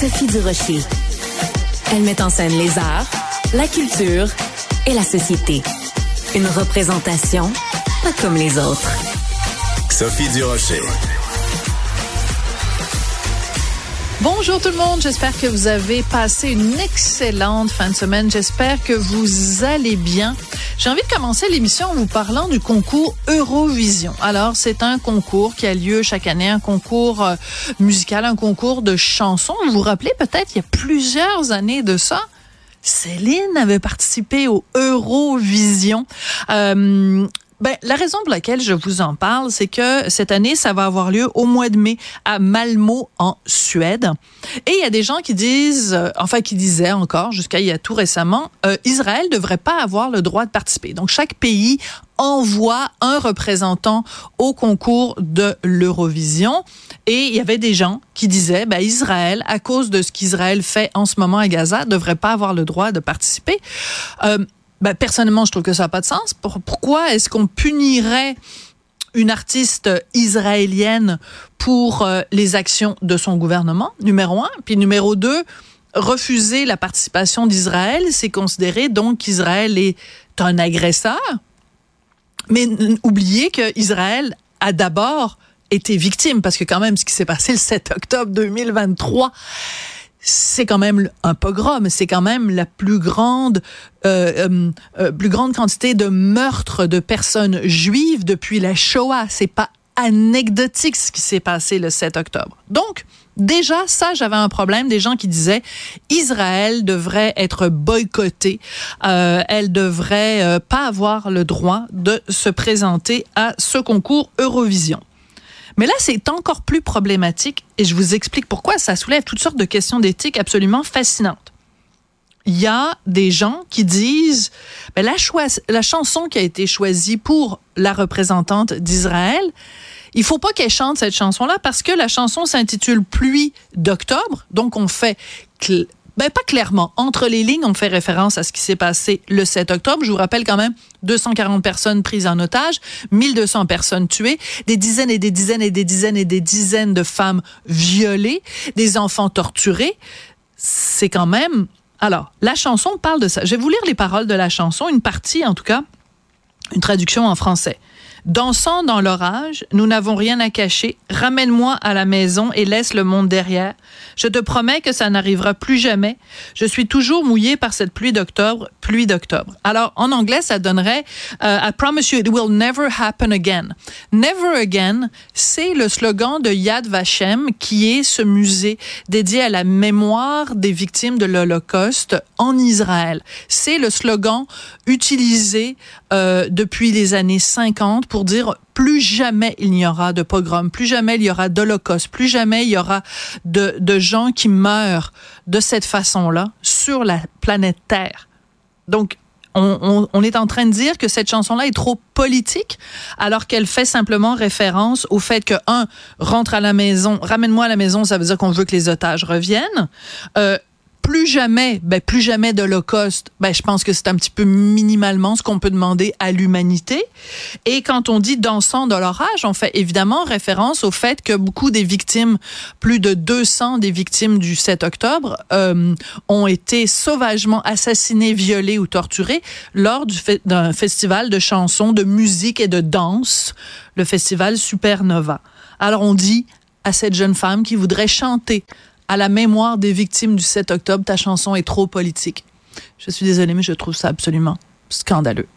Sophie Durocher. Elle met en scène les arts, la culture et la société. Une représentation pas comme les autres. Sophie Durocher. Bonjour tout le monde, j'espère que vous avez passé une excellente fin de semaine. J'espère que vous allez bien. J'ai envie de commencer l'émission en vous parlant du concours Eurovision. Alors, c'est un concours qui a lieu chaque année, un concours euh, musical, un concours de chansons. Vous vous rappelez peut-être, il y a plusieurs années de ça, Céline avait participé au Eurovision. Euh, ben, la raison pour laquelle je vous en parle, c'est que cette année, ça va avoir lieu au mois de mai à Malmo, en Suède. Et il y a des gens qui disent, euh, enfin qui disaient encore jusqu'à il y a tout récemment, euh, Israël devrait pas avoir le droit de participer. Donc chaque pays envoie un représentant au concours de l'Eurovision. Et il y avait des gens qui disaient, ben, Israël, à cause de ce qu'Israël fait en ce moment à Gaza, devrait pas avoir le droit de participer. Euh, ben, personnellement, je trouve que ça n'a pas de sens. Pourquoi est-ce qu'on punirait une artiste israélienne pour euh, les actions de son gouvernement, numéro un? Puis numéro deux, refuser la participation d'Israël, c'est considérer donc qu'Israël est un agresseur. Mais oubliez qu'Israël a d'abord été victime, parce que quand même, ce qui s'est passé le 7 octobre 2023, c'est quand même un pogrom, c'est quand même la plus grande, euh, euh, euh, plus grande quantité de meurtres de personnes juives depuis la Shoah. C'est pas anecdotique ce qui s'est passé le 7 octobre. Donc, déjà, ça, j'avais un problème des gens qui disaient Israël devrait être boycotté, euh, elle devrait euh, pas avoir le droit de se présenter à ce concours Eurovision. Mais là, c'est encore plus problématique et je vous explique pourquoi. Ça soulève toutes sortes de questions d'éthique absolument fascinantes. Il y a des gens qui disent ben, la, la chanson qui a été choisie pour la représentante d'Israël, il faut pas qu'elle chante cette chanson-là parce que la chanson s'intitule Pluie d'octobre. Donc, on fait ben, pas clairement. Entre les lignes, on fait référence à ce qui s'est passé le 7 octobre. Je vous rappelle quand même 240 personnes prises en otage, 1200 personnes tuées, des dizaines et des dizaines et des dizaines et des dizaines de femmes violées, des enfants torturés. C'est quand même... Alors, la chanson parle de ça. Je vais vous lire les paroles de la chanson, une partie en tout cas, une traduction en français. Dansant dans l'orage, nous n'avons rien à cacher. Ramène-moi à la maison et laisse le monde derrière. Je te promets que ça n'arrivera plus jamais. Je suis toujours mouillé par cette pluie d'octobre, pluie d'octobre. Alors, en anglais, ça donnerait euh, I promise you it will never happen again. Never again, c'est le slogan de Yad Vashem, qui est ce musée dédié à la mémoire des victimes de l'Holocauste en Israël. C'est le slogan utilisé euh, depuis les années 50 pour dire plus jamais il n'y aura de pogrom, plus jamais il y aura d'holocauste, plus jamais il y aura de, de gens qui meurent de cette façon-là sur la planète Terre. Donc, on, est en train de dire que cette chanson-là est trop politique, alors qu'elle fait simplement référence au fait que, un, rentre à la maison, ramène-moi à la maison, ça veut dire qu'on veut que les otages reviennent. Euh, plus jamais, ben plus jamais d'Holocauste, ben je pense que c'est un petit peu minimalement ce qu'on peut demander à l'humanité. Et quand on dit dansant dans l'orage, on fait évidemment référence au fait que beaucoup des victimes, plus de 200 des victimes du 7 octobre, euh, ont été sauvagement assassinées, violées ou torturées lors d'un festival de chansons, de musique et de danse, le festival Supernova. Alors on dit à cette jeune femme qui voudrait chanter à la mémoire des victimes du 7 octobre. Ta chanson est trop politique. Je suis désolée, mais je trouve ça absolument scandaleux.